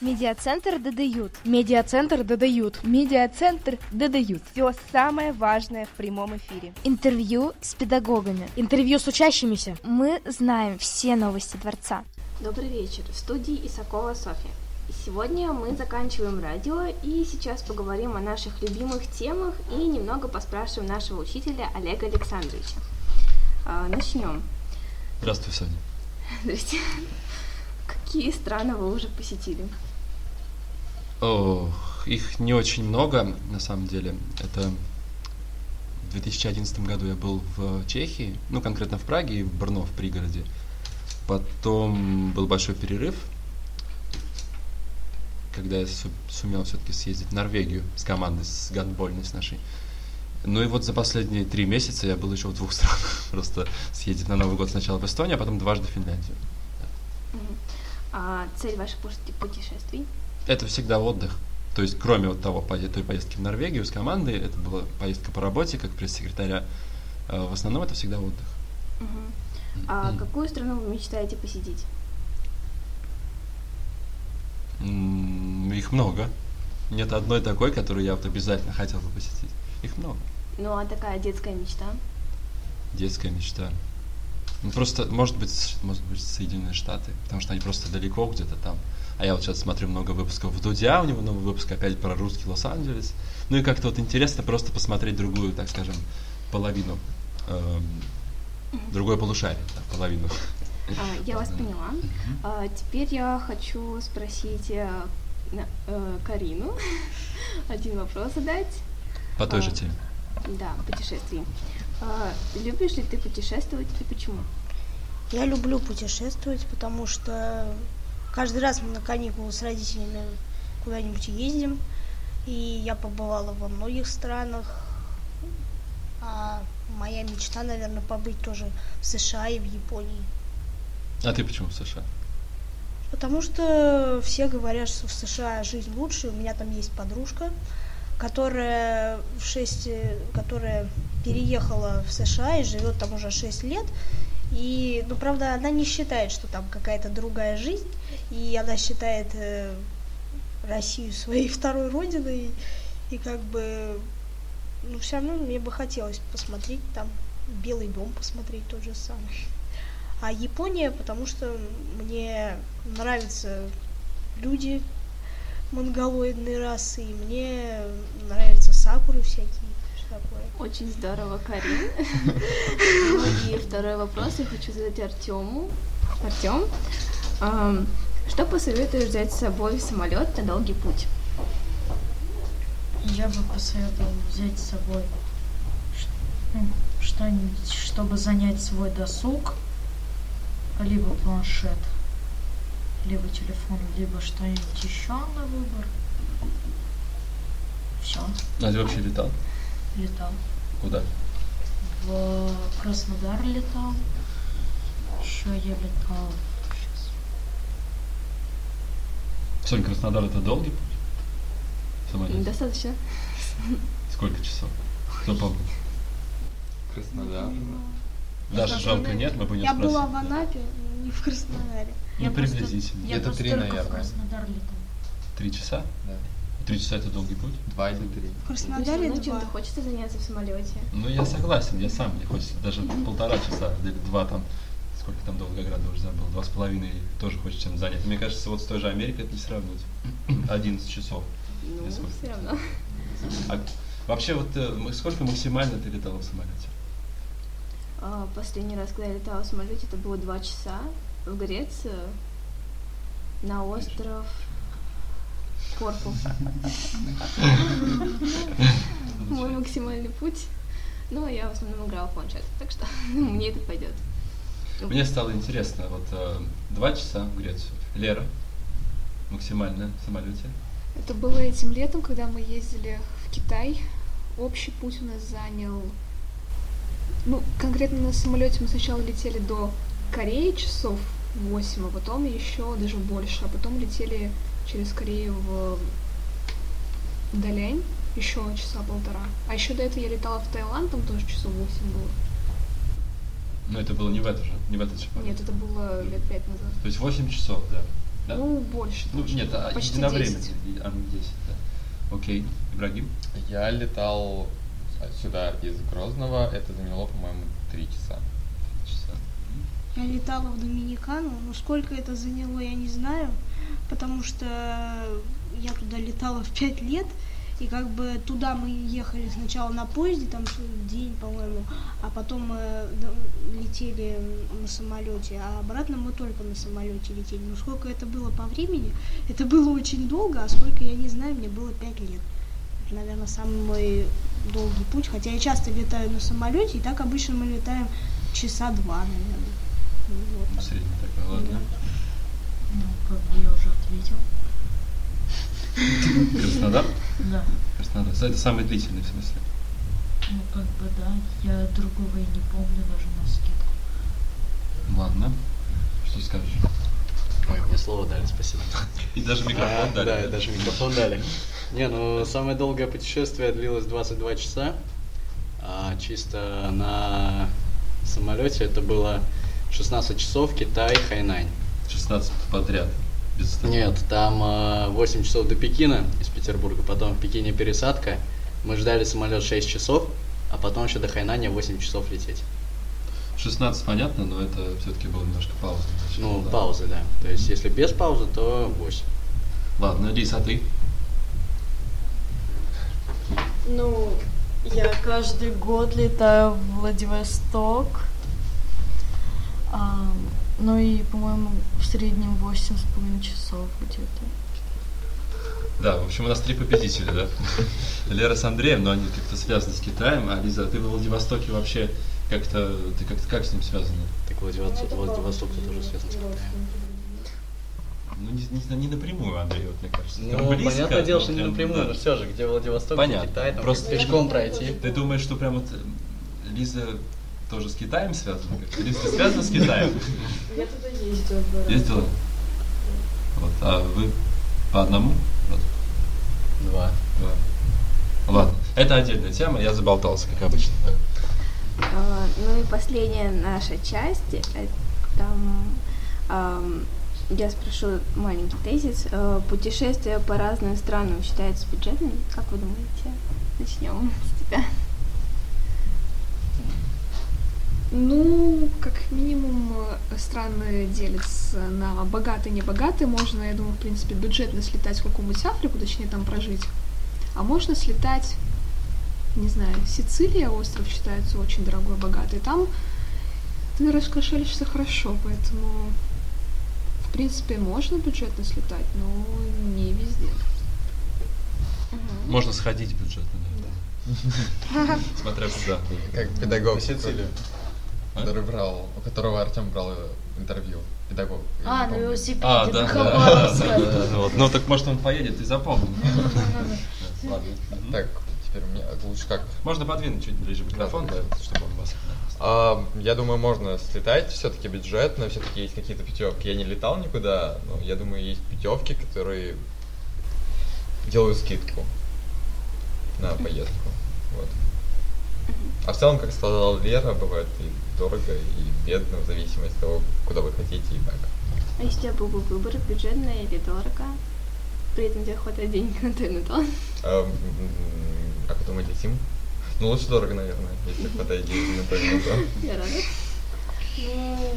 Медиацентр «Дадают». Медиацентр «Дадают». Медиацентр «Дадают». Все самое важное в прямом эфире. Интервью с педагогами. Интервью с учащимися. Мы знаем все новости Дворца. Добрый вечер. В студии Исакова Софья. Сегодня мы заканчиваем радио и сейчас поговорим о наших любимых темах и немного поспрашиваем нашего учителя Олега Александровича. А, начнем. Здравствуй, Соня. Здрасте. Какие страны вы уже посетили? Ох, их не очень много, на самом деле. Это в 2011 году я был в Чехии, ну, конкретно в Праге и в Брно, в пригороде. Потом был большой перерыв, когда я сумел все-таки съездить в Норвегию с командой, с гандбольной, с нашей. Ну и вот за последние три месяца я был еще в двух странах. Просто съездить на Новый год сначала в Эстонию, а потом дважды в Финляндию. А цель ваших путешествий? Это всегда отдых. То есть, кроме вот того, той поездки в Норвегию с командой, это была поездка по работе, как пресс-секретаря. А в основном это всегда отдых. Угу. А какую страну вы мечтаете посетить? Их много. Нет одной такой, которую я вот обязательно хотел бы посетить. Их много. Ну, а такая детская мечта? Детская мечта. Ну, просто, может быть, может быть, Соединенные Штаты, потому что они просто далеко где-то там. А я вот сейчас смотрю много выпусков в Дудя, у него новый выпуск опять про русский Лос-Анджелес. Ну и как-то вот интересно просто посмотреть другую, так скажем, половину, эм, другое полушарие, да, половину. А, я вас поняла. А, теперь я хочу спросить э, э, Карину один вопрос задать. По той же теме. Да, путешествий. А, любишь ли ты путешествовать и почему? Я люблю путешествовать, потому что каждый раз мы на каникулы с родителями куда-нибудь ездим. И я побывала во многих странах. А моя мечта, наверное, побыть тоже в США и в Японии. А ты почему в США? Потому что все говорят, что в США жизнь лучше. У меня там есть подружка, которая в 6, которая переехала в США и живет там уже 6 лет. И, ну, правда, она не считает, что там какая-то другая жизнь, и она считает э, Россию своей второй родиной, и как бы, ну, все равно мне бы хотелось посмотреть там Белый дом, посмотреть тот же самый. А Япония, потому что мне нравятся люди монголоидной расы, и мне нравятся сакуры всякие такое. Очень здорово, Карин. И второй вопрос я хочу задать Артему. Артем, что посоветуешь взять с собой в самолет на долгий путь? Я бы посоветовал взять с собой ну, что-нибудь, чтобы занять свой досуг, либо планшет, либо телефон, либо что-нибудь еще на выбор. Все. А ты вообще летал? Летал. Куда? В Краснодар летал. Еще я летал. Сейчас. Сонь, Краснодар это долгий путь? Самолет? Достаточно. Сколько часов? Кто помнит? Краснодар. Даже жалко нет, мы бы не Я была в Анапе, не в Краснодаре. Ну, приблизительно. Где-то три, наверное. В Краснодар летал. Три часа? Да. Три часа это долгий путь? Два или три. В Краснодаре ну, чем-то хочется заняться в самолете. Ну, я согласен, я сам, мне хочется даже полтора часа, или два там, сколько там до Волгограда уже забыл, два с половиной тоже хочется чем занять. Мне кажется, вот с той же Америкой это не сравнить. 11 часов. Ну, все равно. А вообще, вот э, сколько максимально ты летала в самолете? А, последний раз, когда я летала в самолете, это было два часа в Грецию на остров Корфу. Мой максимальный путь. Но я в основном играла в планшет, так что мне это пойдет. Мне стало интересно, вот э, два часа в Грецию. Лера, максимально в самолете. Это было этим летом, когда мы ездили в Китай. Общий путь у нас занял... Ну, конкретно на самолете мы сначала летели до Кореи часов 8, а потом еще даже больше, а потом летели через Корею в Далянь еще часа полтора. А еще до этого я летала в Таиланд, там тоже часов восемь было. Но это было не в это же, не в этот же Нет, это было лет пять назад. То есть 8 часов, да. Да? Ну, больше. Ну, нет, а почти единовременно. 10. А, ну, 10, да. Окей, Ибрагим? Я летал сюда из Грозного, это заняло, по-моему, три часа. Часа. Я летала в Доминикану, но сколько это заняло, я не знаю, потому что я туда летала в пять лет, и как бы туда мы ехали сначала на поезде, там день, по-моему, а потом мы летели на самолете, а обратно мы только на самолете летели. Но сколько это было по времени, это было очень долго, а сколько я не знаю, мне было пять лет. Это, наверное, самый мой долгий путь, хотя я часто летаю на самолете, и так обычно мы летаем часа два, наверное. Ну, вот В так. среднем такой, ладно. Ну, как бы я уже ответил. Краснодар? Да. Краснодар. Это самый длительный в смысле. Ну, как бы да. Я другого и не помню даже на скидку. Ладно. Что скажешь? Ой, мне слово дали, спасибо. И даже микрофон А, дали. Да, и даже микрофон дали. Не, ну самое долгое путешествие длилось 22 часа. А чисто на самолете это было 16 часов Китай, Хайнань. 16 подряд. Без. Нет, там а, 8 часов до Пекина из Петербурга, потом в Пекине пересадка. Мы ждали самолет 6 часов, а потом еще до Хайнаня 8 часов лететь. 16 понятно, но это все-таки была немножко пауза. Ну, Да. паузы, да. То есть, если без паузы, то 8. Ладно, Лиз, а ты? Ну, я каждый год летаю в Владивосток. Ну и, по-моему, в среднем восемь с половиной часов где-то. Да, в общем, у нас три победителя, да? Лера с Андреем, но они как-то связаны с Китаем. А Лиза, ты в Владивостоке вообще как-то, ты как, как с ним связана? Так Владивосток, Владивосток тоже связан с Китаем. Ну, не, не, не напрямую, Андрей, вот, мне кажется. Ну, Прям близко, понятное дело, но что не прям, напрямую, да. но все же, где Владивосток, Понятно. где Китай, там Просто пешком пройти. Ты думаешь, что прям вот э, Лиза тоже с Китаем связана? Лиза, ты связана с Китаем? Я туда ездила. Ездила? Вот, а вы по одному? Два. Два. Ладно, это отдельная тема, я заболтался, как обычно. А, Ну и последняя наша часть, это я спрошу маленький тезис. Э, Путешествия по разным странам считаются бюджетными? Как вы думаете? Начнем с тебя. Ну, как минимум, э, страны делятся на богатые и небогатые. Можно, я думаю, в принципе, бюджетно слетать в какую-нибудь Африку, точнее, там прожить. А можно слетать, не знаю, Сицилия, остров считается очень дорогой, богатый. Там ты раскошелишься хорошо, поэтому, в принципе, можно бюджетно слетать, но не везде. Можно сходить бюджетно, да. Смотря куда. Как педагог, На Сицилию. который брал, у которого Артем брал интервью. Педагог. А, на помню. велосипеде А, да, вот. Ну так может он поедет и запомнит. Да, Ладно. Мгм. Так, теперь мне лучше как? Можно подвинуть чуть ближе микрофон, да, чтобы он вас. А, я думаю, можно слетать все-таки бюджетно, все-таки есть какие-то путевки. Я не летал никуда, но я думаю, есть путевки, которые делают скидку на поездку. Вот. А в целом, как сказала Лера, бывает и дорого, и бедно, в зависимости от того, куда вы хотите и как. А если у тебя был бы выбор, бюджетно или дорого? При этом тебе хватает денег на то и на то. А, м, как вы думаете, Тим? Ну, лучше дорого, наверное, если хватает денег на то и на то. Я рада. Ну,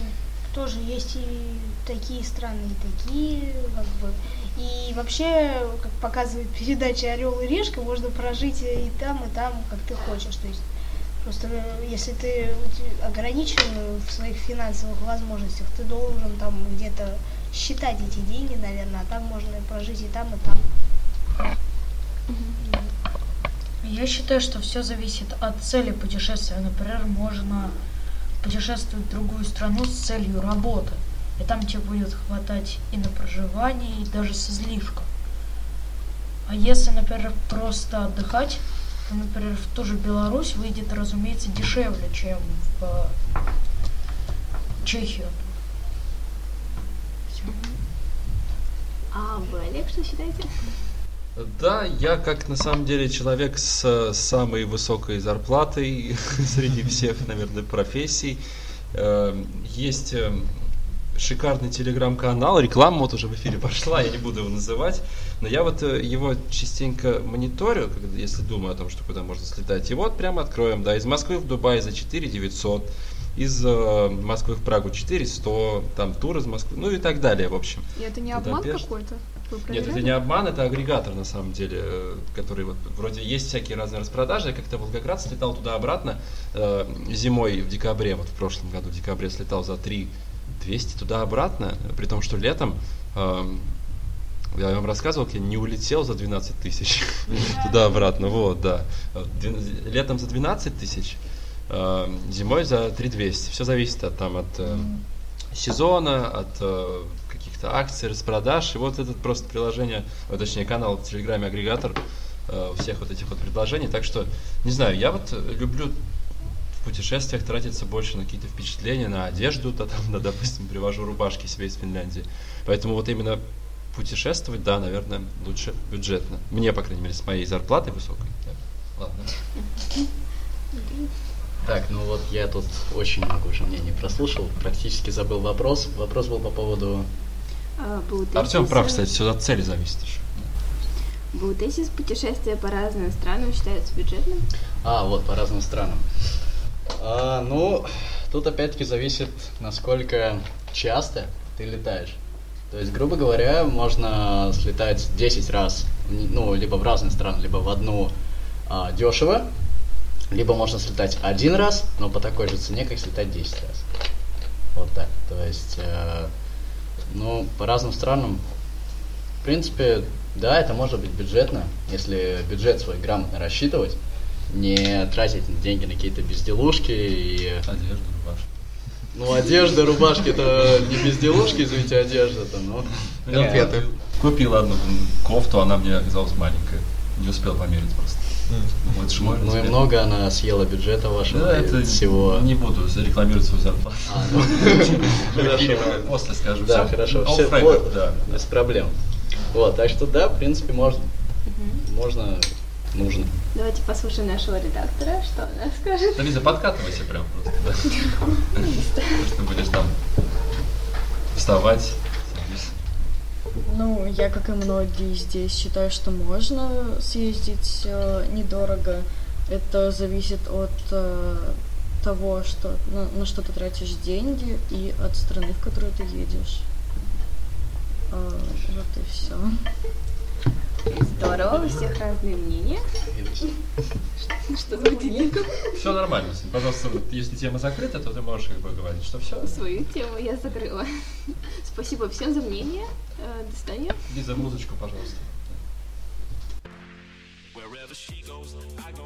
тоже есть и такие страны, и такие, как бы. И вообще, как показывает передача Орел и Решка, можно прожить и там, и там, как ты хочешь. То есть просто э, если ты ограничен в своих финансовых возможностях, ты должен там где-то считать эти деньги, наверное, а там можно прожить и там, и там. Я считаю, что все зависит от цели путешествия. Например, можно путешествовать в другую страну с целью работы. И там тебе будет хватать и на проживание, и даже с излишком. А если, например, просто отдыхать, например, в ту же Беларусь выйдет, разумеется, дешевле, чем в э, Чехию. Всё. А вы, Олег, что считаете? Да, я как на самом деле человек с самой высокой зарплатой среди всех, наверное, профессий. Эм, Есть эм, шикарный телеграм-канал, реклама вот уже в эфире пошла, я не буду его называть, но я вот э, его частенько мониторю, если думаю о том, что куда можно слетать. И вот прямо откроем, да, из Москвы в Дубай за 4 900, из э, Москвы в Прагу 400, там тур из Москвы, ну и так далее, в общем. И это не обман какой-то? Нет, это не обман, это агрегатор на самом деле, э, который вот вроде есть всякие разные распродажи. Я как-то в Волгоград слетал туда-обратно э, зимой в декабре, вот в прошлом году в декабре слетал за 3 200 туда-обратно, при том, что летом эм, я вам рассказывал, я не улетел за 12 тысяч туда-обратно, вот, да. Э, Летом за 12 тысяч, э, зимой за 3 200. Все зависит от, там, от э, сезона, от э, каких-то акций, распродаж. И вот этот просто приложение, точнее канал в Телеграме агрегатор всех вот этих вот предложений. Так что, не знаю, я вот люблю в путешествиях тратиться больше на какие-то впечатления, на одежду, то там, да, допустим, привожу рубашки себе из Финляндии. Поэтому вот именно путешествовать, да, наверное, лучше бюджетно. Мне, по крайней мере, с моей зарплатой высокой. Да. Ладно. Так, ну вот я тут очень много уже мнений прослушал, практически забыл вопрос. Вопрос был по поводу... А, Артем прав, кстати, все от цели зависит еще. Баутесис путешествия по разным странам считаются бюджетным? А, вот, по разным странам. А, ну, тут опять-таки зависит, насколько часто ты летаешь. То есть, грубо говоря, можно слетать 10 раз, ну, либо в разные страны, либо в одну а, дешево, либо можно слетать один раз, но по такой же цене, как слетать 10 раз. Вот так. То есть, э, ну, по разным странам, в принципе, да, это может быть бюджетно, если бюджет свой грамотно рассчитывать, не тратить деньги на какие-то безделушки и... Одежда, рубашка. Ну, одежда, рубашки это не безделушки, извините, одежда-то, но... Я Купил одну кофту, она мне оказалась маленькая. Не успел померить просто. Вот можно Ну и много она съела бюджета вашего Да, это всего. не буду рекламировать свою зарплату. А, ну. После скажу. Да, хорошо. Все, да. без проблем. Вот, так что да, в принципе, можно. Можно, нужно. Давайте послушаем нашего редактора, что она скажет. Да, Лиза, подкатывайся прям просто, да. Просто будешь там вставать. Ну, я, как и многие здесь, считаю, что можно съездить э, недорого. Это зависит от э, того, что, на, на что ты тратишь деньги, и от страны, в которую ты едешь. Э, вот и все. Здорово, у всех разные мнения. Что за будильником? Все нормально. Пожалуйста, вот если тема закрыта, то ты можешь как бы говорить, что все. Свою тему я закрыла. Спасибо всем за мнение. Э, До свидания. Лиза, музычку, пожалуйста. Wherever she goes, I go,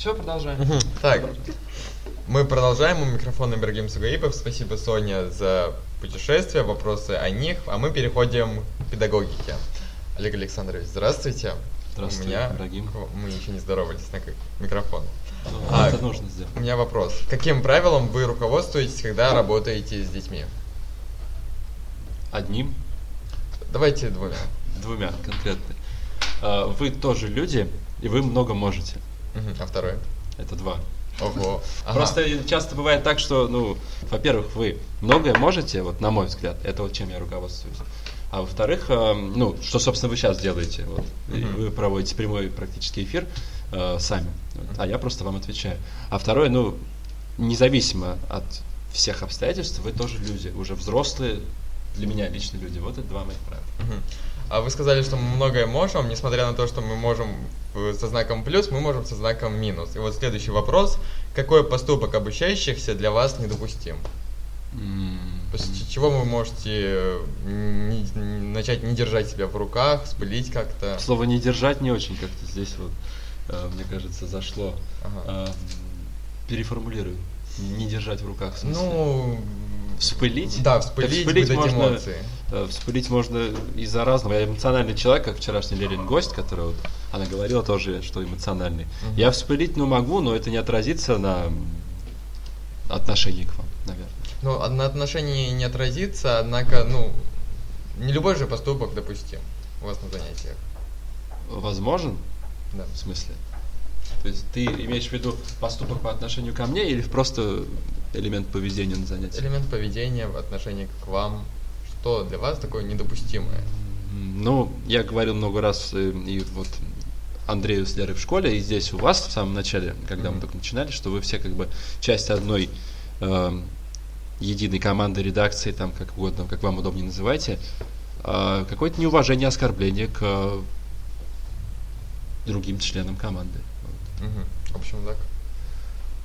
Все, продолжаем. Так, мы продолжаем. У микрофона Ибрагим Сугаипов. Спасибо, Соня, за путешествие, вопросы о них. А мы переходим к педагогике. Олег Александрович, здравствуйте. Здравствуй, У меня... Ибрагим. Мы еще не здоровались на микрофон. Ну, А, это нужно сделать. У меня вопрос. Каким правилом вы руководствуетесь, когда работаете с детьми? Одним, Давайте двумя. двумя конкретно. А, Вы тоже люди, и вы много можете. А второй? Это два. Ого. Ага. Просто часто бывает так, что, ну, во-первых, вы многое можете, вот на мой взгляд, это вот чем я руководствуюсь. А во-вторых, э, ну, что, собственно, вы сейчас делаете. Вот, Мгм. Вы проводите прямой практический эфир э, сами, вот, а я просто вам отвечаю. А второе, ну, независимо от всех обстоятельств, вы тоже люди, уже взрослые, для меня лично люди. Вот это два моих правила. Мгм. А вы сказали, что мы многое можем, несмотря на то, что мы можем э, со знаком плюс, мы можем со знаком минус. И вот следующий вопрос. Какой поступок обучающихся для вас недопустим? После чего вы можете э, не- не- начать не держать себя в руках, спылить как-то? Слово не держать не очень как-то здесь вот, э, мне кажется, зашло. Ага. Переформулирую. Не держать в руках. в смысле. Ну, Вспылить? Да, Так вспылить, вспылить выдать можно, эмоции. Э, Вспылить можно из-за разного. Я эмоциональный человек, как вчерашний Лерин гость, который вот, она говорила тоже, что эмоциональный. Мгм. Я вспылить, ну, могу, но это не отразится на отношении к вам, наверное. Ну, а на отношении не отразится, однако, ну, не любой же поступок допустим у вас на занятиях. Возможен? Да. В смысле? То есть ты имеешь в виду поступок по отношению ко мне или просто элемент поведения на занятии? Элемент поведения в отношении к вам, что для вас такое недопустимое? Ну, я говорил много раз э, и вот Андрею с Лерой в школе, и здесь у вас в самом начале, когда мы Мгм. только начинали, что вы все как бы часть одной эм, единой команды, редакции, там как угодно, как вам удобнее называйте, а, какое-то неуважение, оскорбление к э, другим членам команды. Вот. Мгм. В общем, так.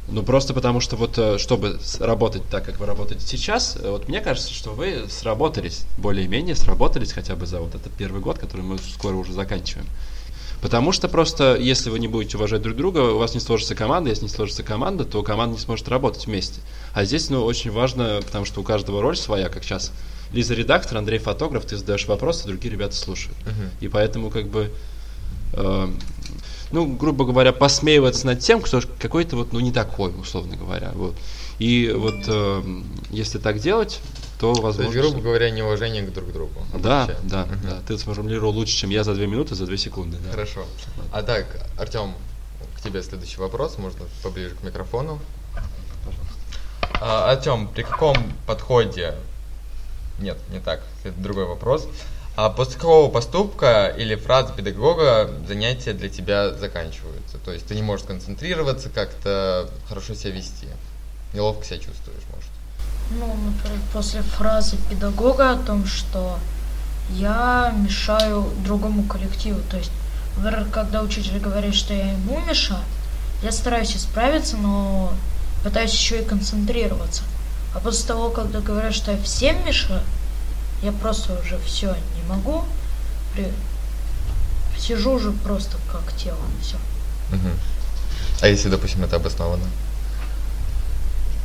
Ну, просто потому что вот, э, чтобы работать так, как вы работаете сейчас, э, вот мне кажется, что вы сработались, более-менее сработались хотя бы за вот этот первый год, который мы скоро уже заканчиваем. Потому что просто, если вы не будете уважать друг друга, у вас не сложится команда, если не сложится команда, то команда не сможет работать вместе. А здесь, ну, очень важно, потому что у каждого роль своя, как сейчас. Лиза редактор, Андрей фотограф, ты задаешь вопросы, другие ребята слушают. Мгм. И поэтому, как бы, э, ну, грубо говоря, посмеиваться над тем, кто какой-то вот, ну, не такой, условно говоря. Вот. И вот э, если так делать, то То возможно. есть, грубо говоря, неуважение к друг другу. Да, обучает. да, Мгм. да. Ты сформулировал лучше, чем я за две минуты, за две секунды. да. Хорошо. А так, Артем, к тебе следующий вопрос, можно поближе к микрофону. А, Артем, при каком подходе... Нет, не так, это другой вопрос. А после какого поступка или фразы педагога занятия для тебя заканчиваются? То есть ты не можешь концентрироваться, как-то хорошо себя вести. Неловко себя чувствуешь, может. Ну, например, после фразы педагога о том, что я мешаю другому коллективу. То есть, например, когда учитель говорит, что я ему мешаю, я стараюсь исправиться, но пытаюсь еще и концентрироваться. А после того, когда говорят, что я всем мешаю, я просто уже все не могу. При... Сижу уже просто как тело, все. Мгм. А если, допустим, это обосновано?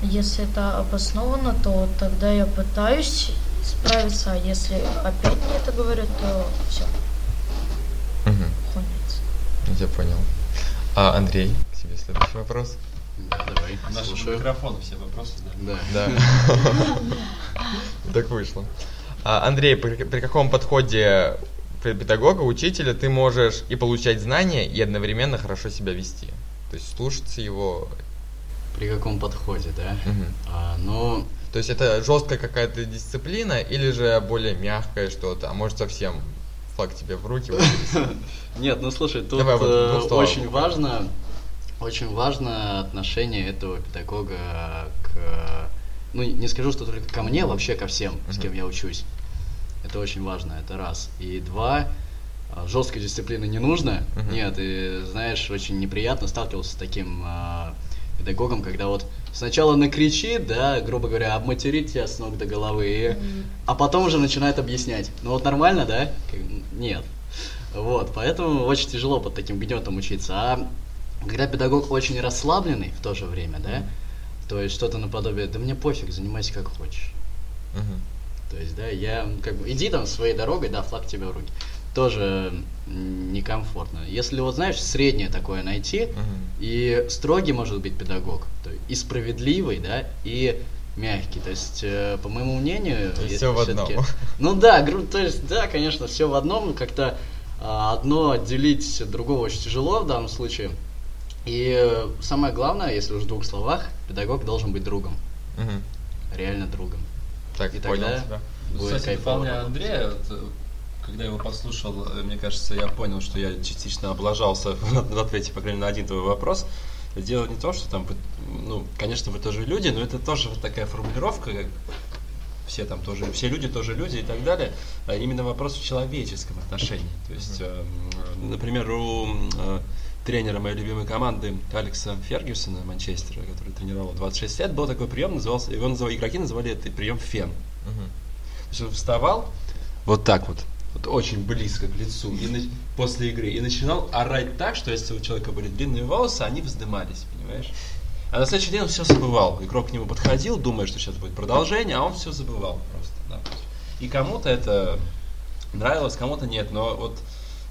Если это обосновано, то тогда я пытаюсь справиться, а если опять мне это говорят, то все, конец. Я понял. А Андрей, к тебе следующий вопрос. Давай, слушаю. микрофону все вопросы, да. Да. Да. Так вышло. А, Андрей, при, при каком подходе пе- педагога, учителя ты можешь и получать знания, и одновременно хорошо себя вести? То есть слушаться его при каком подходе, да? Мгм. А, ну, То есть это жесткая какая-то дисциплина или же более мягкое что-то, а может совсем флаг тебе в руки? Нет, ну слушай, тут э, очень важно, очень важно отношение этого педагога к, ну не скажу, что только ко мне, вообще ко всем, с кем я учусь. Это очень важно, это раз. И два, а, жесткой дисциплины не нужно. Нет, и знаешь, очень неприятно сталкивался с таким а, педагогом, когда вот сначала накричит, да, грубо говоря, обматерит тебя с ног до головы, и- а потом уже начинает объяснять. Ну вот нормально, да? Как- Нет. Вот, поэтому очень тяжело под таким гнетом учиться. А когда педагог очень расслабленный в то же время, да, то есть что-то наподобие, да мне пофиг, занимайся как хочешь. Мгм. То есть, да, я как бы, иди там своей дорогой, да, флаг тебе в руки. Тоже некомфортно. Если вот, знаешь, среднее такое найти, Мгм. и строгий может быть педагог, то и справедливый, да, и мягкий. То есть, э, по моему мнению, То есть всё в одном. Ну да, гру- то есть, да, конечно, все в одном, как-то а, одно отделить от другого очень тяжело в данном случае. И э, самое главное, если уж в двух словах, педагог должен быть другом, Мгм. реально другом. Так, И понял тогда тебя. будет Кстати, работать. Андрея, вот, э, когда я его послушал, э, мне кажется, я понял, что я частично облажался в ответе, по крайней мере, на один твой вопрос. Дело не то, что там, ну, конечно, вы тоже люди, но это тоже вот такая формулировка, как все там тоже, все люди тоже люди и так далее. А именно вопрос в человеческом отношении. То есть, э, например, у э, тренера моей любимой команды Алекса Фергюсона Манчестера, который тренировал 26 лет, был такой прием, назывался, его называли, игроки называли это прием фен. Мгм. То есть он вставал вот так вот, вот очень близко к лицу и на- после игры и начинал орать так, что если у человека были длинные волосы, они вздымались, понимаешь? А на следующий день он все забывал. Игрок к нему подходил, думая, что сейчас будет продолжение, а он все забывал просто. да. И кому-то это нравилось, кому-то нет. Но вот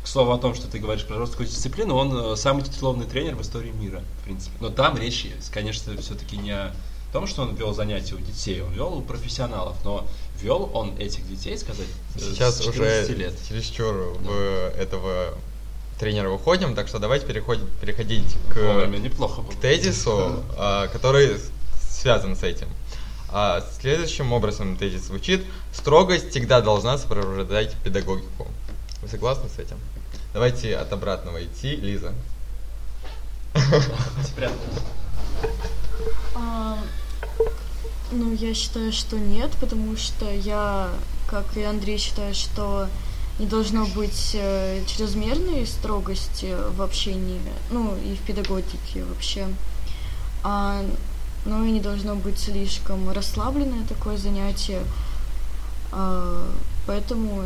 к слову о том, что ты говоришь про жесткую дисциплину, он э, самый титулованный тренер в истории мира, в принципе. Но там речь, конечно, все-таки не о том, что он вел занятия у детей, он вел у профессионалов, но вел он этих детей, сказать, э, Сейчас с уже 14 лет. чересчур в этого тренера выходим, так что давайте переходить, переходить к, Вовремя, неплохо к тезису, а, который связан с этим. А, следующим образом тезис звучит «Строгость всегда должна сопровождать педагогику». Вы согласны с этим? Давайте от обратного идти, Лиза. А, ну, я считаю, что нет, потому что я, как и Андрей, считаю, что не должно быть э, чрезмерной строгости в общении, ну, и в педагогике вообще. А, ну, и не должно быть слишком расслабленное такое занятие. А, поэтому,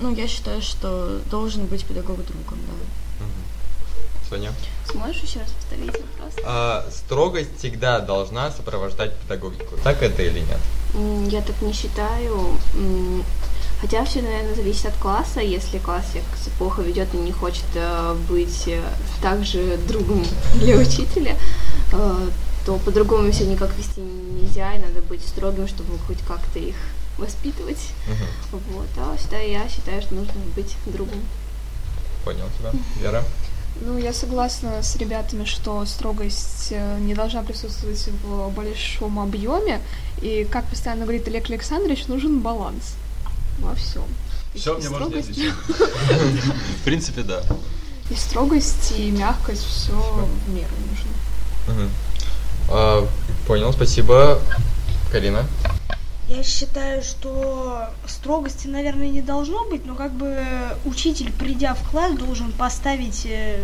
ну, я считаю, что должен быть педагог другом, да. Соня? Сможешь еще раз повторить вопрос? А, строгость всегда должна сопровождать педагогику. Так это или нет? Я так не считаю. Хотя все, наверное, зависит от класса. Если классик себя плохо ведет и не хочет э, быть э, также другом для учителя, э, то по-другому все никак вести нельзя, и надо быть строгим, чтобы хоть как-то их воспитывать. Вот. А считаю, я считаю, что нужно быть другом. Понял тебя. Вера? Ну, я согласна с ребятами, что строгость э, не должна присутствовать в большом объеме. И, как постоянно говорит Олег Александрович, нужен баланс во всем. Все, мне можно. В принципе, да. И строгость, и мягкость, все в меру нужно. А, понял, спасибо. Карина? Я считаю, что строгости, наверное, не должно быть, но как бы учитель, придя в класс, должен поставить э,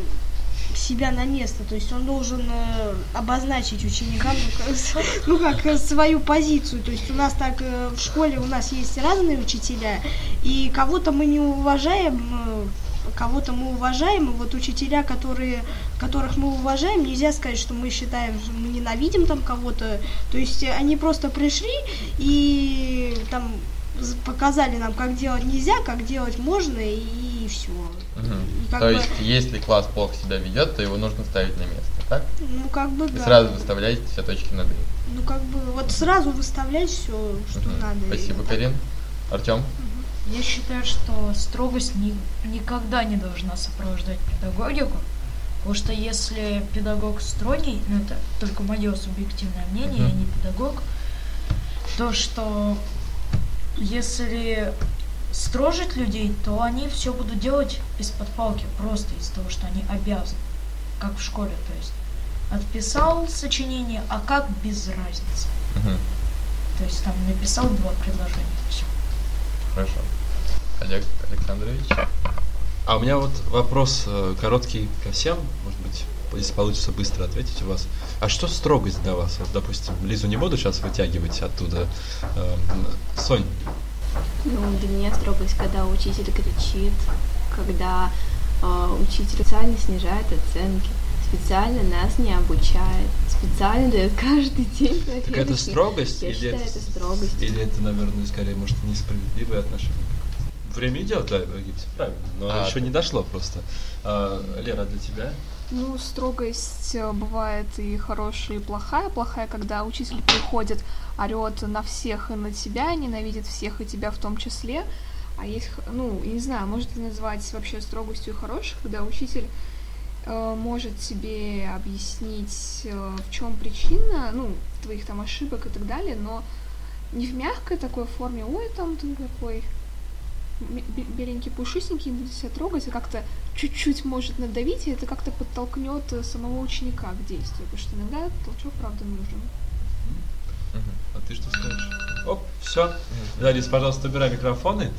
себя на место. То есть он должен э, обозначить ученикам ну, как, ну, как э, свою позицию. То есть у нас так в школе у нас есть разные учителя, и кого-то мы не уважаем, кого-то мы уважаем, и вот учителя, которые, которых мы уважаем, нельзя сказать, что мы считаем, что мы ненавидим там кого-то. То есть они просто пришли и там показали нам, как делать нельзя, как делать можно, и все. И как То бы- есть, если класс плохо себя ведет, то его нужно ставить на место, так? Ну, как бы, И да. сразу выставляете все точки над «и». Ну, как бы, вот сразу выставлять все, что Мгм. надо. Спасибо. Карин. Артем? Я считаю, что строгость ни- никогда не должна сопровождать педагогику, Потому что если педагог строгий, ну это только мое субъективное мнение, я не педагог, то что если строжить людей, то они все будут делать из-под палки, просто из-за того, что они обязаны, как в школе, то есть отписал сочинение, а как без разницы. Мгм. То есть там написал два предложения, все. Хорошо. Олег Александрович? А у меня вот вопрос э, короткий ко всем, может быть, если получится быстро ответить у вас. А что строгость для вас? Вот, допустим, Лизу не буду сейчас вытягивать оттуда. Эм, Сонь, Ну, для меня строгость, когда учитель кричит, когда э, учитель специально снижает оценки, специально нас не обучает, специально дает каждый день так это строгость Я или считаю, это, это строгость. или это, наверное, скорее, может, несправедливое отношение? Время идет, да, Гипс, правильно, но А, еще не дошло просто. А, Лера, для тебя? Ну, строгость э, бывает и хорошая, и плохая. Плохая, когда учитель приходит, орет на всех и на тебя, ненавидит всех и тебя в том числе. А есть, ну, я не знаю, может это назвать вообще строгостью хорошей, когда учитель э, может тебе объяснить, э, в чем причина, ну, твоих там ошибок и так далее, но не в мягкой такой форме, ой, там ты какой беленький, пушистенький, будет себя трогать, а как-то чуть-чуть может надавить, и это как-то подтолкнет э, самого ученика к действию, потому что иногда толчок, правда, нужен. А ты что скажешь? Оп, все. Да, Лиз, пожалуйста, убирай микрофоны.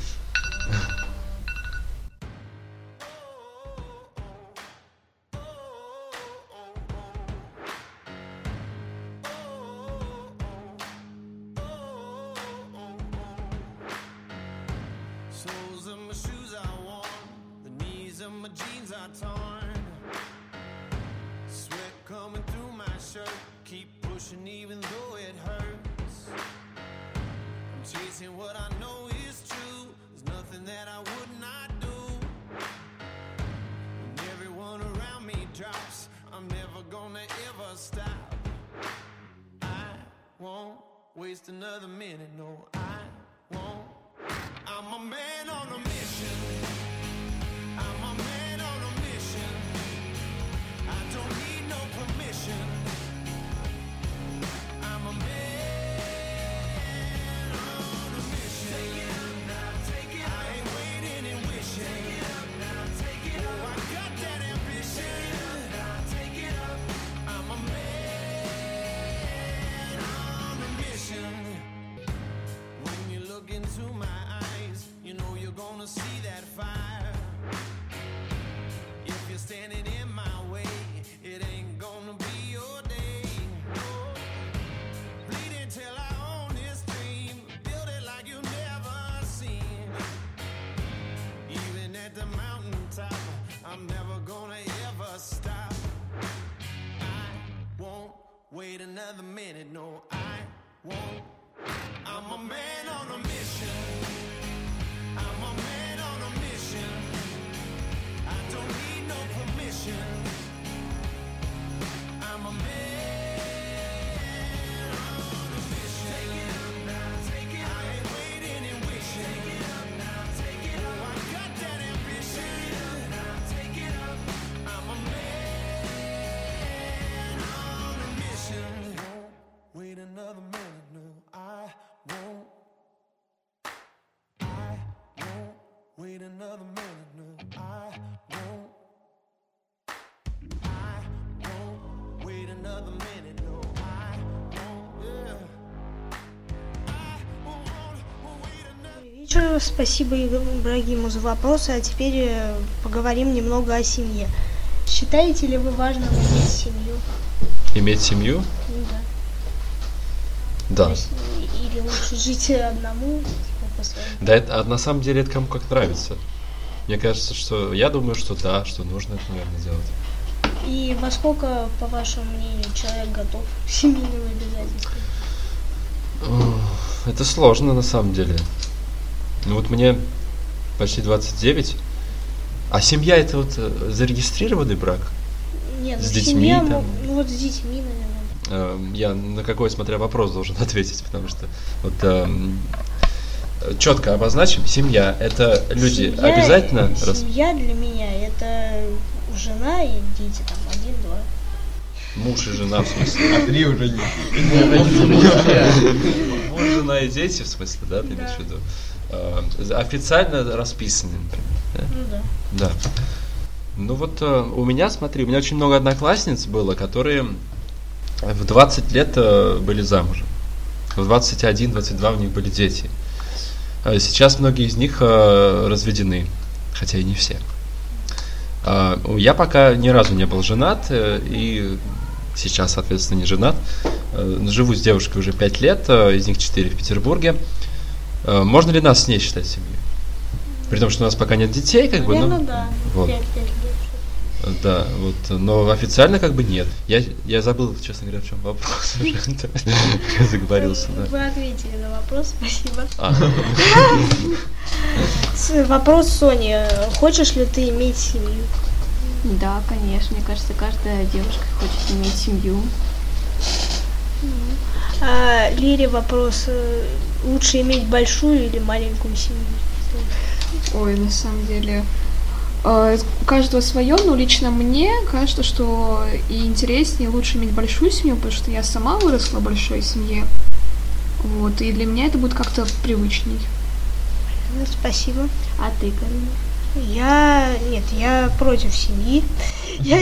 Спасибо Ибрагиму за вопросы, а теперь э, поговорим немного о семье. Считаете ли вы важным иметь семью? Иметь семью? Ну да. Да. Есть, или лучше жить одному, типа, Да, это, а на самом деле это кому как нравится. Мне кажется, что я думаю, что да, что нужно это, наверное, делать. И во сколько, по вашему мнению, человек готов к семейным обязательствам? Это сложно на самом деле. Ну вот мне почти 29. А семья это вот э, зарегистрированный брак? Нет, С ну, детьми семья, там? мо- ну вот с детьми, наверное. Э, Я на какой, смотря вопрос, должен ответить, потому что вот четко обозначим, семья это люди Семья- обязательно Семья для меня это жена и дети там один-два. Муж и жена, в смысле. А три уже нет. Муж, жена и дети, в смысле, да, ты имеешь в виду? А, Официально расписаны, например, Ну да. да? Да. Ну вот э, у меня, смотри, у меня очень много одноклассниц было, которые в 20 лет э, были замужем. В 21-22 у них были дети. А Сейчас многие из них э, разведены, хотя и не все. А, Я пока ни разу не был женат, э, и сейчас, соответственно, не женат. Э, Живу с девушкой уже 5 лет, э, из них 4 в Петербурге. Э, Можно ли нас с ней считать семьей? При том, что у нас пока нет детей, как бы, Наверное, ну, да. вот. Да, вот, но официально как бы нет. Я, я забыл, честно говоря, в чем вопрос уже. Я заговорился, да. Вы ответили на вопрос, спасибо. А. Вопрос Сони. Хочешь ли ты иметь семью? Да, конечно. Мне кажется, каждая девушка хочет иметь семью. А, Лире вопрос. Лучше иметь большую или маленькую семью? Ой, на самом деле, э, у каждого свое, но лично мне кажется, что и интереснее, и лучше иметь большую семью, потому что я сама выросла в большой семье. Вот, и для меня это будет как-то привычней. Ну, Спасибо. А ты, Карина? Я... Нет, я против семьи. Я...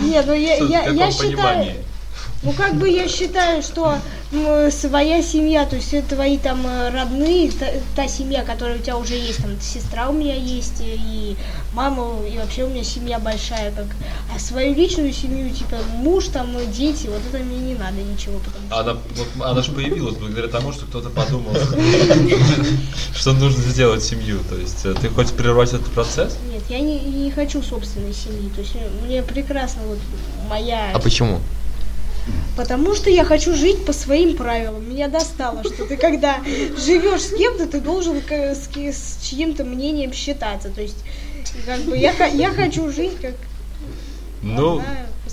Нет, ну я, я, я считаю... Ну, как бы я считаю, что ну, своя семья, то есть это твои там э, родные, та, та семья, которая у тебя уже есть, там сестра у меня есть, э, и мама, и вообще у меня семья большая, как, а свою личную семью, типа муж, там, э, дети, вот это мне не надо ничего, потому что... Она, вот, она же появилась благодаря тому, что кто-то подумал, что нужно сделать семью. То есть ты хочешь прервать этот процесс? Нет, я не, не хочу собственной семьи, то есть мне прекрасно вот моя... А почему? Потому что я хочу жить по своим правилам. Меня достало, что ты когда живешь с кем-то, ты должен с, с чьим-то мнением считаться. То есть, как бы я, я хочу жить как Ну,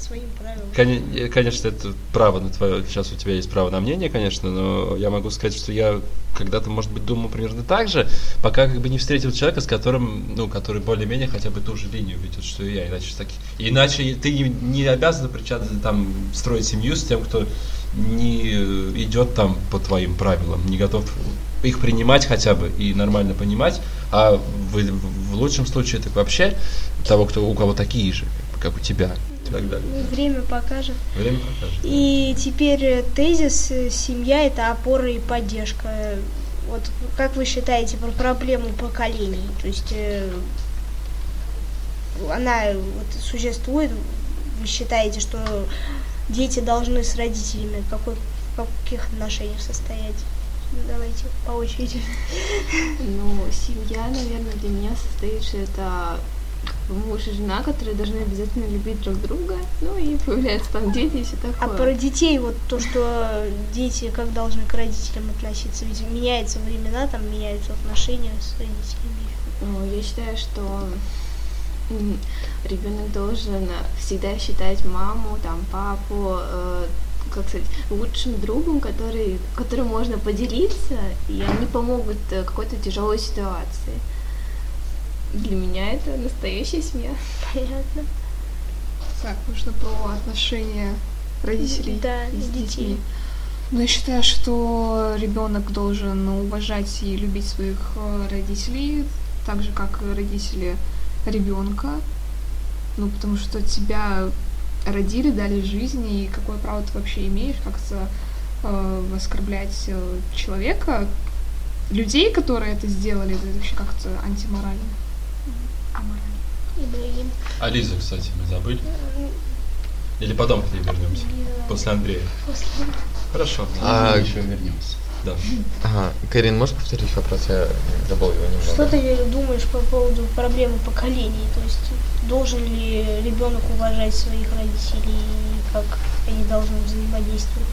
своим правилам. Коне- Конечно, это право на твое. Сейчас у тебя есть право на мнение, конечно, но я могу сказать, что я когда-то, может быть, думал примерно так же, пока как бы не встретил человека, с которым, ну, который более-менее хотя бы ту же линию ведет, что и я. Иначе, так, иначе ты не, обязан причаться, там, строить семью с тем, кто не э, идет там по твоим правилам, не готов их принимать хотя бы и нормально понимать, а в, в лучшем случае это вообще того, кто у кого такие же, как у тебя и так далее. Ну, Время покажет. Время покажет. И теперь э, тезис э, «семья – это опора и поддержка». Вот как вы считаете про проблему поколений? То есть э, она вот существует, вы считаете, что дети должны с родителями в какой, в каких отношениях состоять? Давайте по очереди. Ну, семья, наверное, для меня состоит, что это муж и жена, которые должны обязательно любить друг друга, ну и появляются там дети и все А такое. про детей, вот то, что дети как должны к родителям относиться, ведь меняются времена, там меняются отношения с родителями. Ну, я считаю, что ребенок должен всегда считать маму, там, папу, э, как сказать, лучшим другом, который, которым можно поделиться, и они помогут э, какой-то тяжелой ситуации. Для меня это настоящая семья. Понятно. Так, нужно про отношения родителей Да, с и детей. детьми. Ну, я считаю, что ребенок должен уважать и любить своих э, родителей, так же, как и родители ребенка. Ну, потому что тебя родили, дали жизнь, и какое право ты вообще имеешь как-то э, оскорблять э, человека, людей, которые это сделали, это вообще как-то антиморально. Ибрагим. А Лизу, кстати, мы забыли. Или потом к ней вернемся. После Андрея. Хорошо. А- еще вернемся. Да. Ага, Карин, можешь повторить вопрос? Я забыл его немного. Что ты думаешь по поводу проблемы поколений? То есть должен ли ребенок уважать своих родителей, и как они должны взаимодействовать?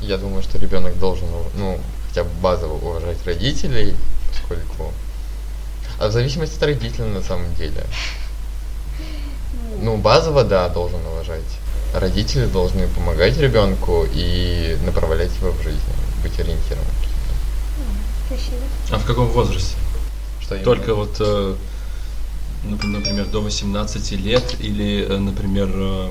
Я думаю, что ребенок должен, ну, хотя бы базово уважать родителей, поскольку... А в зависимости от родителей на самом деле. Ну, базово, да, должен уважать. Родители должны помогать ребенку и направлять его в жизни, быть ориентиром. Спасибо. А в каком возрасте? Что именно? Только вот э, ну, например, до 18 лет или, э, например, э,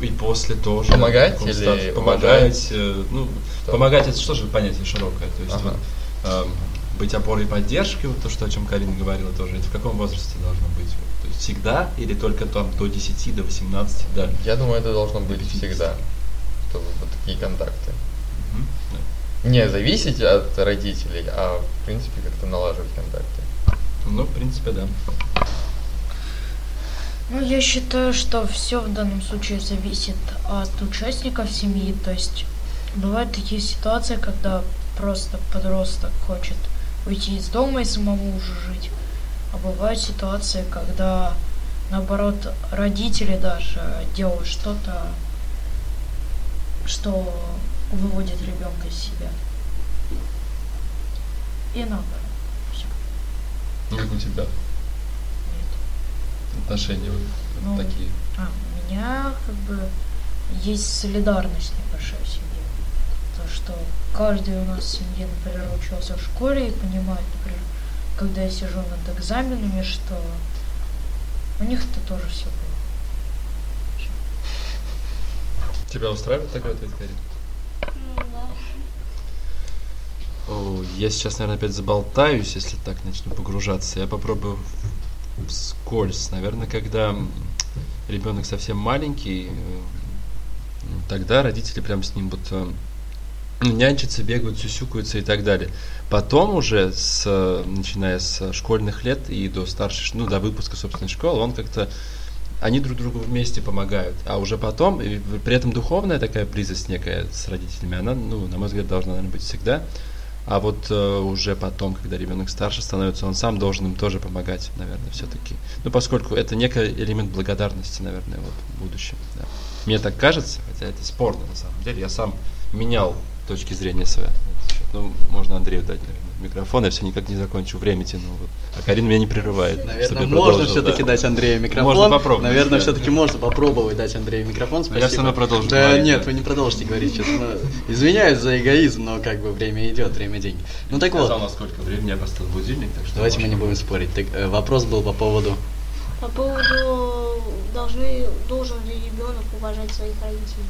и после тоже. Помогать или статусе? уважать? Помогать. э, Ну, Что? помогать это что же понятие широкое. То есть Ага. вот, эм, быть опорой и поддержкой, вот то, что, о чем Карина говорила тоже, это в каком возрасте должно быть? Вот, То есть всегда или только там до 10, до 18, да? Я думаю, это должно быть До 50. всегда, чтобы вот такие контакты. Мгм, да. Не зависеть от родителей, а в принципе как-то налаживать контакты. Ну, в принципе, да. Ну, я считаю, что все в данном случае зависит от участников семьи. То есть бывают такие ситуации, когда просто подросток хочет уйти из дома и самому уже жить. А бывают ситуации, когда наоборот родители даже делают что-то, что выводит ребенка из себя. И наоборот. Ну, как у тебя Нет. отношения вот Ну, такие? А, у меня как бы есть солидарность небольшая в семье. То, что каждый у нас в семье, например, учился в школе и понимает, например, когда я сижу над экзаменами, что у них это тоже все было. Тебя устраивает такой ответ, Карин? О, я сейчас, наверное, опять заболтаюсь, если так начну погружаться. Я попробую вскользь. Наверное, когда ребенок совсем маленький, э, ну, тогда родители прям с ним вот э, нянчатся, бегают, сюсюкаются и так далее. Потом уже, с, начиная с школьных лет и до старшей, ну, до выпуска, собственной школы, он как-то они друг другу вместе помогают. А уже потом, и при этом духовная такая близость некая с родителями, она, ну, на мой взгляд, должна, наверное, быть всегда. А вот э, уже потом, когда ребенок старше становится, он сам должен им тоже помогать, наверное, все-таки. Ну, поскольку это некий элемент благодарности, наверное, вот в будущем. да. Мне так кажется, хотя это спорно на самом деле. Я сам менял точки зрения счет. Ну, можно Андрею дать, наверное, микрофон, я все никак не закончу, время тяну. Вот. А Карина меня не прерывает. чтобы Наверное, я можно все-таки да. дать Андрею микрофон. Можно попробовать. Наверное, да. все-таки можно попробовать дать Андрею микрофон. Но Спасибо. я всё равно продолжу Да говорить, нет, да. вы не продолжите говорить сейчас. ну, Извиняюсь за эгоизм, но как бы время идет, время деньги. Ну так Сказал, вот, сколько времени я поставил будильник, так что давайте мы не будем спорить. Так, э, вопрос был по поводу. По поводу должны, должен ли ребенок уважать своих родителей?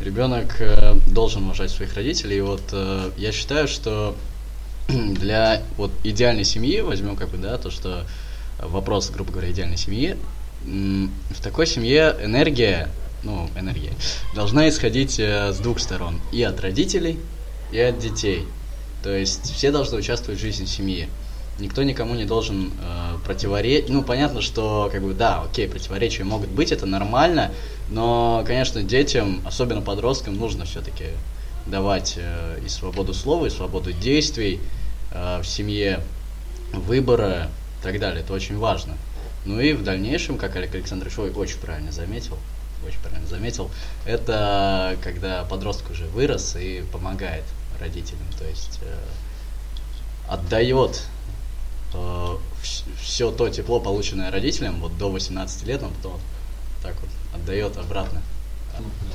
Ребенок э, должен уважать своих родителей. И вот э, я считаю, что для вот идеальной семьи, возьмем как бы, да, то, что вопрос, грубо говоря, идеальной семьи, в такой семье энергия, ну, энергия, должна исходить э, с двух сторон. И от родителей, и от детей. То есть все должны участвовать в жизни семьи. Никто никому не должен э, противоречить. Ну, понятно, что, как бы, да, окей, противоречия могут быть, это нормально, но, конечно, детям, особенно подросткам, нужно все-таки давать э, и свободу слова, и свободу действий э, в семье, выбора и так далее. Это очень важно. Ну и в дальнейшем, как Олег Александрович ой, очень правильно заметил, очень правильно заметил, это когда подросток уже вырос и помогает родителям, то есть э, отдает все то тепло, полученное родителям, вот до 18 лет, он потом так вот отдает обратно.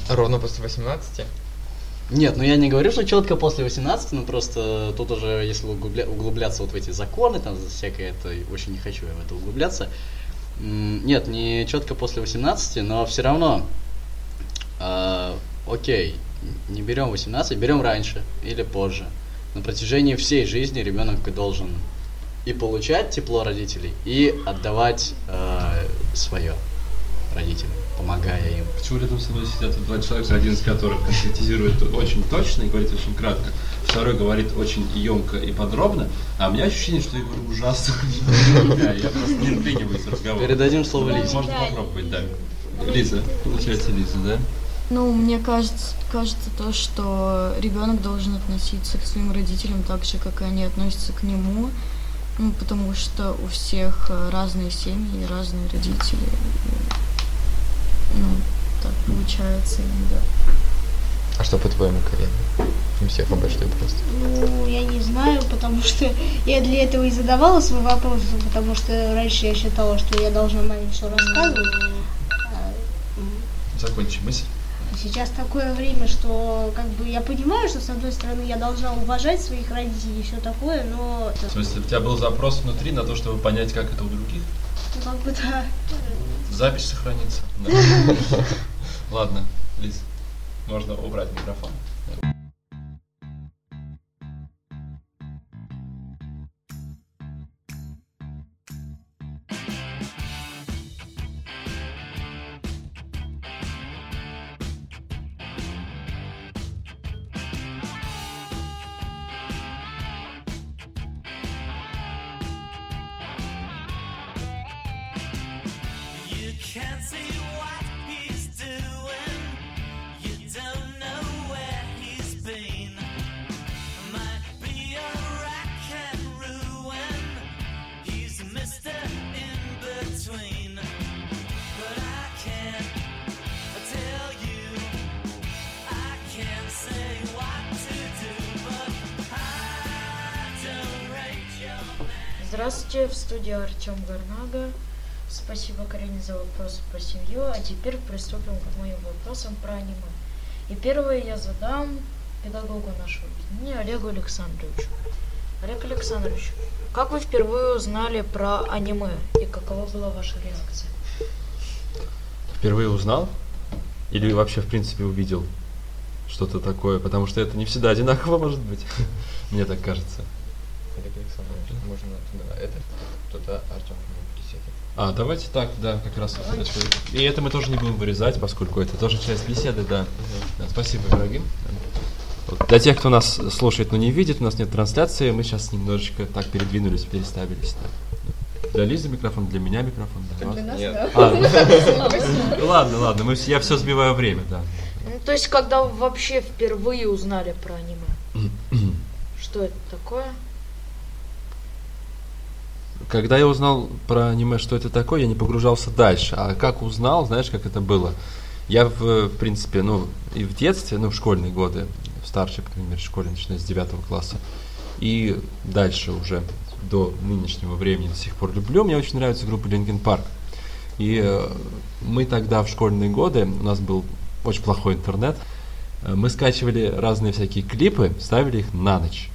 Ровно после 18? Нет, ну я не говорю, что четко после 18, но просто тут уже, если углубля- углубляться вот в эти законы, там всякое это, очень не хочу я в это углубляться. Нет, не четко после 18, но все равно, а, окей, не берем 18, берем раньше или позже. На протяжении всей жизни ребенок должен и получать тепло родителей, и отдавать свое родителям, помогая им. Почему рядом со мной сидят два человека, один из которых конкретизирует очень точно и говорит очень кратко, второй говорит очень емко и подробно, а у меня ощущение, что я говорю ужасно. Я просто не вклиниваюсь в разговор. Передадим слово Лизе. Можно попробовать, да. Лиза, получается Лиза, да? Ну, мне кажется, кажется то, что ребенок должен относиться к своим родителям так же, как и они относятся к нему. Ну, потому что у всех э, разные семьи и разные родители. Ну, так получается иногда. А что по-твоему, Карина? У всех обычный просто. Ну, я не знаю, потому что я для этого и задавала свой вопрос, потому что раньше я считала, что я должна маме все рассказывать. А, Закончи мысль. Сейчас такое время, что как бы я понимаю, что с одной стороны я должна уважать своих родителей и все такое, но В смысле, у тебя был запрос внутри на то, чтобы понять, как это у других? ну, как бы да. Запись сохранится. Ладно, Лиз, можно убрать микрофон. Здравствуйте, в студии Артем Гарнага. Спасибо, Карине, за вопросы про семью. А теперь приступим к моим вопросам про аниме. И первое я задам педагогу нашего объединения Олегу Александровичу. Олег Александрович, как вы впервые узнали про аниме и какова была ваша реакция? Впервые узнал? Или вообще, в принципе, увидел что-то такое? Потому что это не всегда одинаково может быть. Мне так кажется. Олег Александрович, можно туда это, туда Артем присядет. А, давайте так, да, как раз. И это мы тоже не будем вырезать, поскольку это тоже часть беседы, да. Да, спасибо, Ибрагим. Вот. Для тех, кто нас слушает, но не видит, у нас нет трансляции, мы сейчас немножечко так передвинулись, переставились. Да. Для Лизы микрофон, для меня микрофон, для вас. нас, Нет. да. А, ну, ладно, ладно, мы, вс- я все сбиваю время, да. Ну, то есть, когда вы вообще впервые узнали про аниме? Что это такое? Когда я узнал про аниме, что это такое, я не погружался дальше. А как узнал, знаешь, как это было? Я, в, в принципе, ну, и в детстве, ну, в школьные годы, в старшей, по крайней мере, школе, начиная с 9 класса, и дальше уже до нынешнего времени до сих пор люблю. Мне очень нравится группа Linkin Park. И э, мы тогда в школьные годы, у нас был очень плохой интернет, э, мы скачивали разные всякие клипы, ставили их на ночь.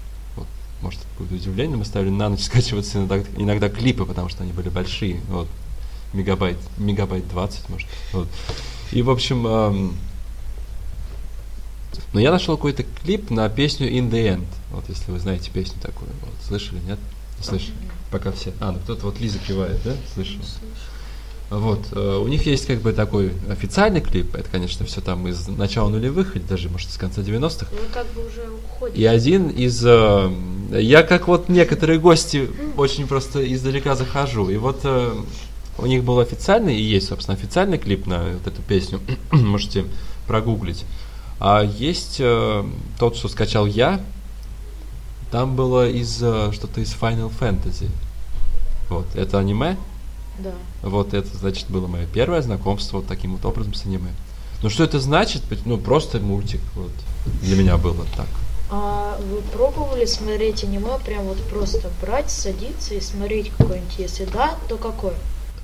Может, будет удивление, мы ставили на ночь скачиваться иногда, иногда клипы, потому что они были большие, вот, мегабайт, мегабайт 20, может, вот. И, в общем, эм, но я нашел какой-то клип на песню In the End. Вот, если вы знаете песню такую. Вот, слышали, нет? Не слышали? Пока все. А, ну кто-то вот Лиза кивает, да? Слышал. Вот, э, у них есть как бы такой официальный клип, это, конечно, все там из начала нулевых, или даже, может, с конца 90-х. Вы как бы уже уходите. И один из... э, я как вот некоторые гости очень просто издалека захожу. И вот э, у них был официальный, и есть, собственно, официальный клип на вот эту песню. Можете прогуглить. А есть тот, что скачал я. Там было из что-то из Final Fantasy. Вот, это аниме. Да. Вот это, значит, было мое первое знакомство вот таким вот образом с аниме. Ну что это значит? Ну просто мультик. Вот. Для меня было так. А вы пробовали смотреть аниме, прям вот просто брать, садиться и смотреть какой-нибудь? Если да, то какой?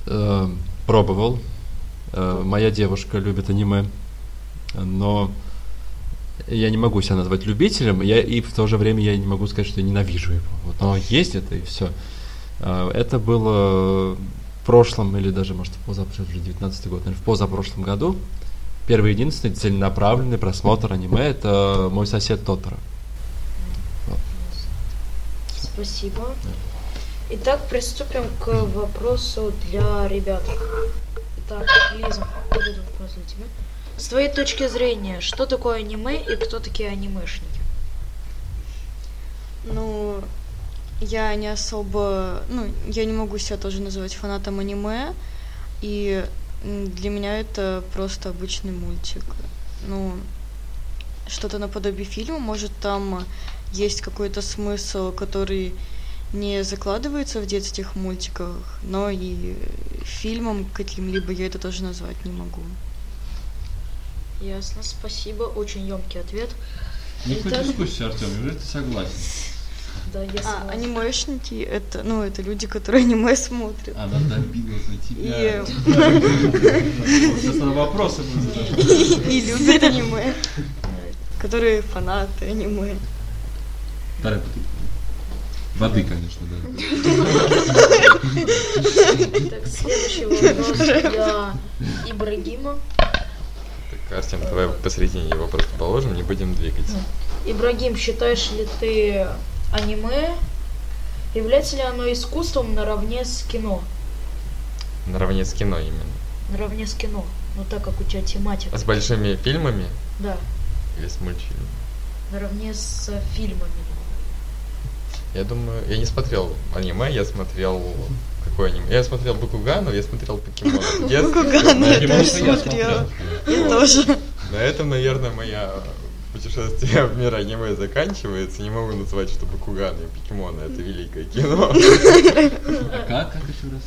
Э, пробовал. Э, моя девушка любит аниме, но я не могу себя назвать любителем, я, и в то же время я не могу сказать, что я ненавижу его. Вот оно есть это и все. Это было прошлом, или даже, может, в позапрошлом, уже 19 год, наверное, в позапрошлом году. Первый единственный целенаправленный просмотр аниме это мой сосед Тотора. Вот. Спасибо. Итак, приступим к вопросу для ребят. Итак, Лиза, будет вопрос для тебя. С твоей точки зрения, что такое аниме и кто такие анимешники? Ну, я не особо, ну, я не могу себя тоже называть фанатом аниме, и для меня это просто обычный мультик. Ну, что-то наподобие фильма, может, там есть какой-то смысл, который не закладывается в детских мультиках, но и фильмом каким-либо я это тоже назвать не могу. Ясно, спасибо, очень емкий ответ. Никакой Итак, дискуссии, Артем, неужели ты согласен? Да, я А, анимешники это, ну, это люди, которые аниме смотрят. Она добилась на тебя. И- Сейчас на вопросы будут задавать. И любят аниме. Которые фанаты аниме. Вторая бутылка. Воды, конечно, да. Так, следующий вопрос для Ибрагима. Так, Артем, давай посередине его просто положим, не будем двигать. Ибрагим, считаешь ли ты аниме, является ли оно искусством наравне с кино? Наравне с кино именно. Наравне с кино, ну так как у тебя тематика. А с большими фильмами Да, или с мультфильмами? наравне с фильмами. Я думаю, я не смотрел аниме, я смотрел какое аниме? Я смотрел Бакуганов, я смотрел. Бакугана На я тоже смотрела. Я тоже. На этом, наверное, моя путешествие в мир аниме заканчивается. Не могу назвать, что Бакуганы и покемоны это великое кино. Как? Как еще раз?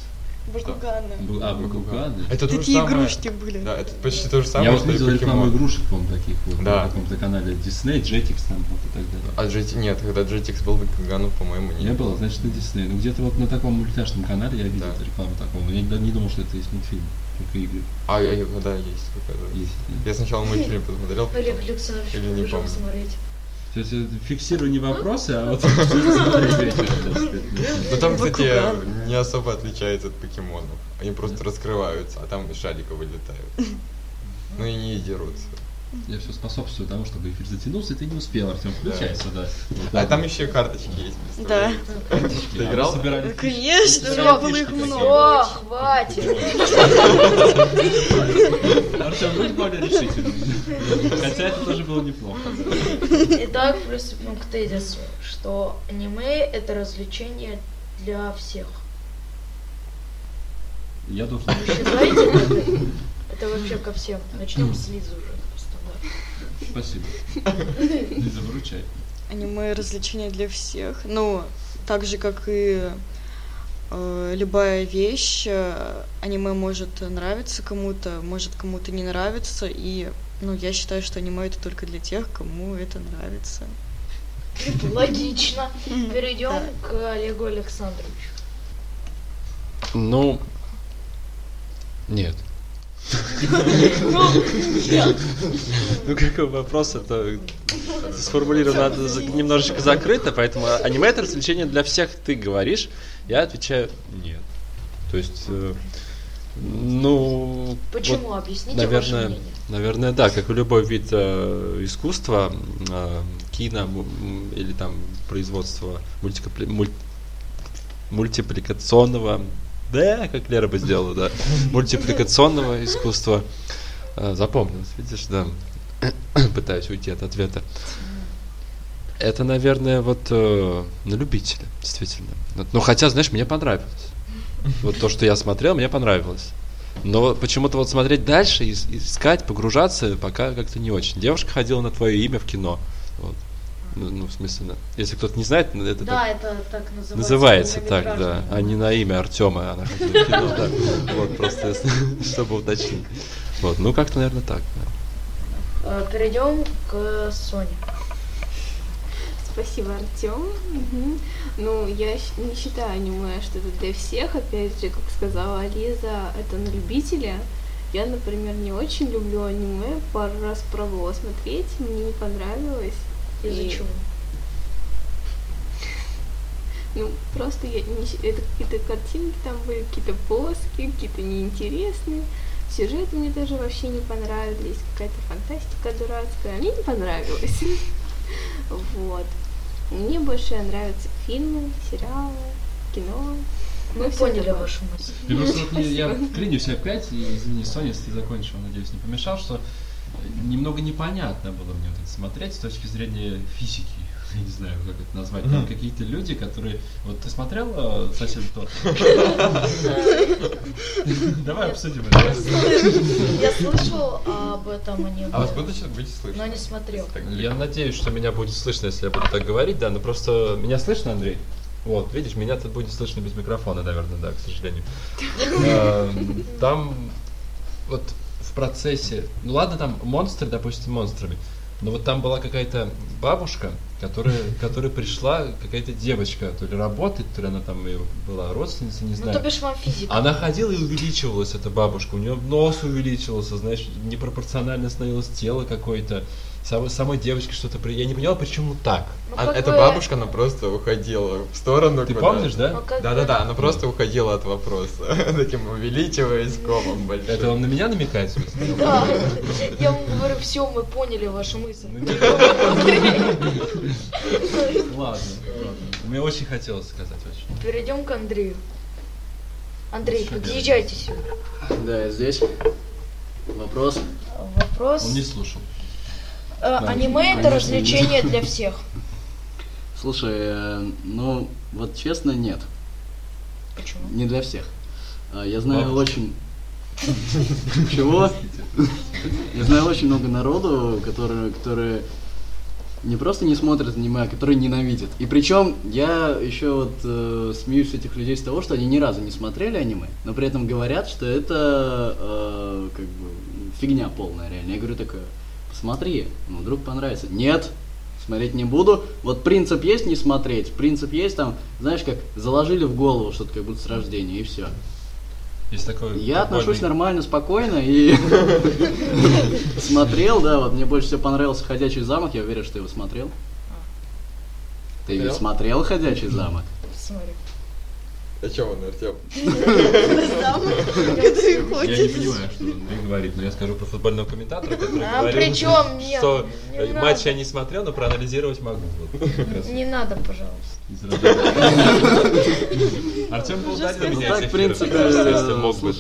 Бакуганы. А, Бакуганы. Это Такие самое- игрушки были. Да, это почти то же Я самое, вот что и видел рекламу игрушек, по-моему, таких вот Да. на каком-то канале Disney, Jetix там вот и так далее. А GT... Нет, когда Jetix был, Бакуганов, по-моему, не, Не было, значит, на Disney. Ну, где-то вот на таком мультяшном канале я видел Да. рекламу такого. Но я не, не думал, что это есть мультфильм, игры. А, а, да, есть какая-то. Есть. Я сначала мультфильм посмотрел, или не помню. смотреть. То есть это фиксирую не вопросы, а вот. Ну там, кстати, не особо отличается от покемонов. Они просто раскрываются, а там из шарика вылетают. Ну и не дерутся. Я все способствую тому, чтобы эфир затянулся, и ты не успел, Артем, включайся, да. Вот А там еще карточки есть, Да. А Ты играл? собирали Конечно, у меня было их много. Все, хватит. Артем, будь более решительным. Хотя это тоже было неплохо. Итак, приступим к тезису, что аниме это развлечение для всех. Я должен... Вы считаете это? Это вообще ко всем. Начнем с Лизы уже. Спасибо. Лиза, выручай. Аниме развлечение для всех. Ну, так же, как и э, любая вещь, э, аниме может нравиться кому-то, может кому-то не нравиться, и ну, я считаю, что аниме это только для тех, кому это нравится. Логично. Перейдем к Олегу Александровичу. Ну, нет. Ну, какой вопрос, это сформулировано надо за- немножечко закрыто, поэтому аниме это развлечение для всех, ты говоришь, я отвечаю нет. То есть, э, ну... Почему? вот, Объясните наверное, наверное, да, как и любой вид э, искусства, э, кино или там производство мультикапли- муль- мультипликационного, да, как Лера бы сделала, да, мультипликационного искусства. Э, Запомнилось, видишь, да. Пытаюсь уйти от ответа. Это, наверное, вот э, на любителя, действительно. Вот, Ну, хотя, знаешь, мне понравилось. Вот то, что я смотрел, мне понравилось. Но почему-то вот смотреть дальше, ис- искать, погружаться, пока как-то не очень. Девушка ходила на твое имя в кино. Вот. Ну, ну, в смысле, на- если кто-то не знает, ну, это Да, так это так называется. называется так, да, а не на имя Артема, она в кино, да. Вот, просто чтобы уточнить. Вот, ну как-то, наверное, так. да. Э, Перейдем к Соне. Спасибо, Артем. Ну, я не считаю аниме, что это для всех. Опять же, как сказала Лиза, это на любителя. Я, например, не очень люблю аниме. Пару раз пробовала смотреть, мне не понравилось. Из-за И, чего? Ну, просто я не это какие-то картинки там были, какие-то плоские, какие-то неинтересные. Сюжеты мне тоже вообще не понравились. Какая-то фантастика дурацкая. Мне не понравилось. Вот. Мне больше нравятся фильмы, сериалы, кино. Мы Ну, поняли вашу мысль. Я клянусь опять, и извини, Соня, если ты закончил, надеюсь, не помешал, что немного непонятно было мне вот это смотреть с точки зрения физики. Я не знаю, как это назвать. Там какие-то люди, которые... Вот ты смотрел э, «Сосед тот»? Давай обсудим это. Я слышал об этом. А вас будут сейчас быть слышно? Но не смотрел. Я надеюсь, что меня будет слышно, если я буду так говорить, да, но просто меня слышно, Андрей? Вот, видишь, меня тут будет слышно без микрофона, наверное, да, к сожалению. Эм, Там вот процессе, ну ладно, там монстры, допустим, монстрами, Но вот там была какая-то бабушка, которая, которая пришла, какая-то девочка, то ли работать, то ли она там ее была родственница, не Ну, знаю. то бишь вам физика. Она ходила и увеличивалась, эта бабушка. У нее нос увеличивался, знаешь, непропорционально становилось тело какое-то. Самой, самой девочке что-то... при- Я не понял, почему так. Ну, А эта бы- бабушка, она просто уходила в сторону. Ты куда-то. помнишь, да? Ну, Да-да-да, она просто уходила от вопроса. Таким увеличиваясь комом большим. Это он на меня намекает, смысле? Да, я вам говорю, все, мы поняли вашу мысль. Ладно, ладно. Мне очень хотелось сказать, очень. Перейдем к Андрею. Андрей, подъезжайте сюда. Да, я здесь. Вопрос. Вопрос. Он не слушал. Э, аниме это Конечно, развлечение нет. для всех. Слушай, э, ну, вот честно, нет. Почему? Не для всех. А, Я знаю Бабушка. очень... Чего? Я знаю очень много народу, которые, которые не просто не смотрят аниме, а которые ненавидят. И причем я еще вот э, смеюсь с этих людей с того, что они ни разу не смотрели аниме, но при этом говорят, что это э, как бы фигня полная реально. Я говорю такое, посмотри, ну вдруг понравится. Нет, смотреть не буду. Вот принцип есть не смотреть, принцип есть там, знаешь, как заложили в голову что-то как будто с рождения и все. Есть такой Я отношусь прикольный- нормально, спокойно и смотрел, да, вот мне больше всего понравился «Ходячий замок», я уверен, что ты его смотрел. Ты ведь Смотрел? смотрел «Ходячий замок»? Смотри. А чё он, Артем? Я не понимаю, что он говорит, но я скажу про футбольного комментатора, который А говорил, при чём? Нет, что не э, матч я не смотрел, но проанализировать могу. Вот. Не надо, пожалуйста. Артем был Ну, меня так, в принципе, если мог бы.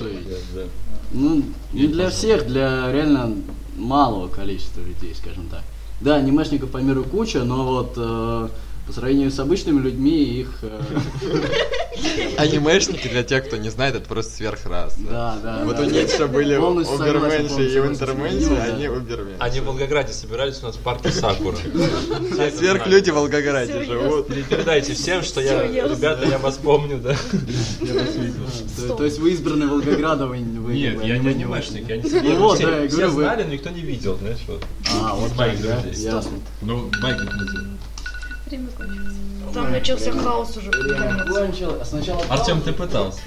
Ну, не для всех, для реально малого количества людей, скажем так. Да, анимешников по миру куча, но вот э, по сравнению с обычными людьми их... э, Анимешники, для тех, кто не знает, это просто сверхраса. Да, да. Вот у Ницше были уберменши и унтерменши, они уберменши. Они в Волгограде собирались у нас в парке Сакура. А сверхлюди в Волгограде живут. Пере- Передайте всем, что я, ребята, я вас помню, да. Я вас видел. То, есть вы избранный Волгограда, вы, вы Нет, я не аниме анимешник, я не Ну все, знали, но никто не видел, знаешь, вот. А, вот так, да? Ясно. Ну, Майк как называется? Там начался хаос уже. Кончил. Сначала Артем, ты пытался.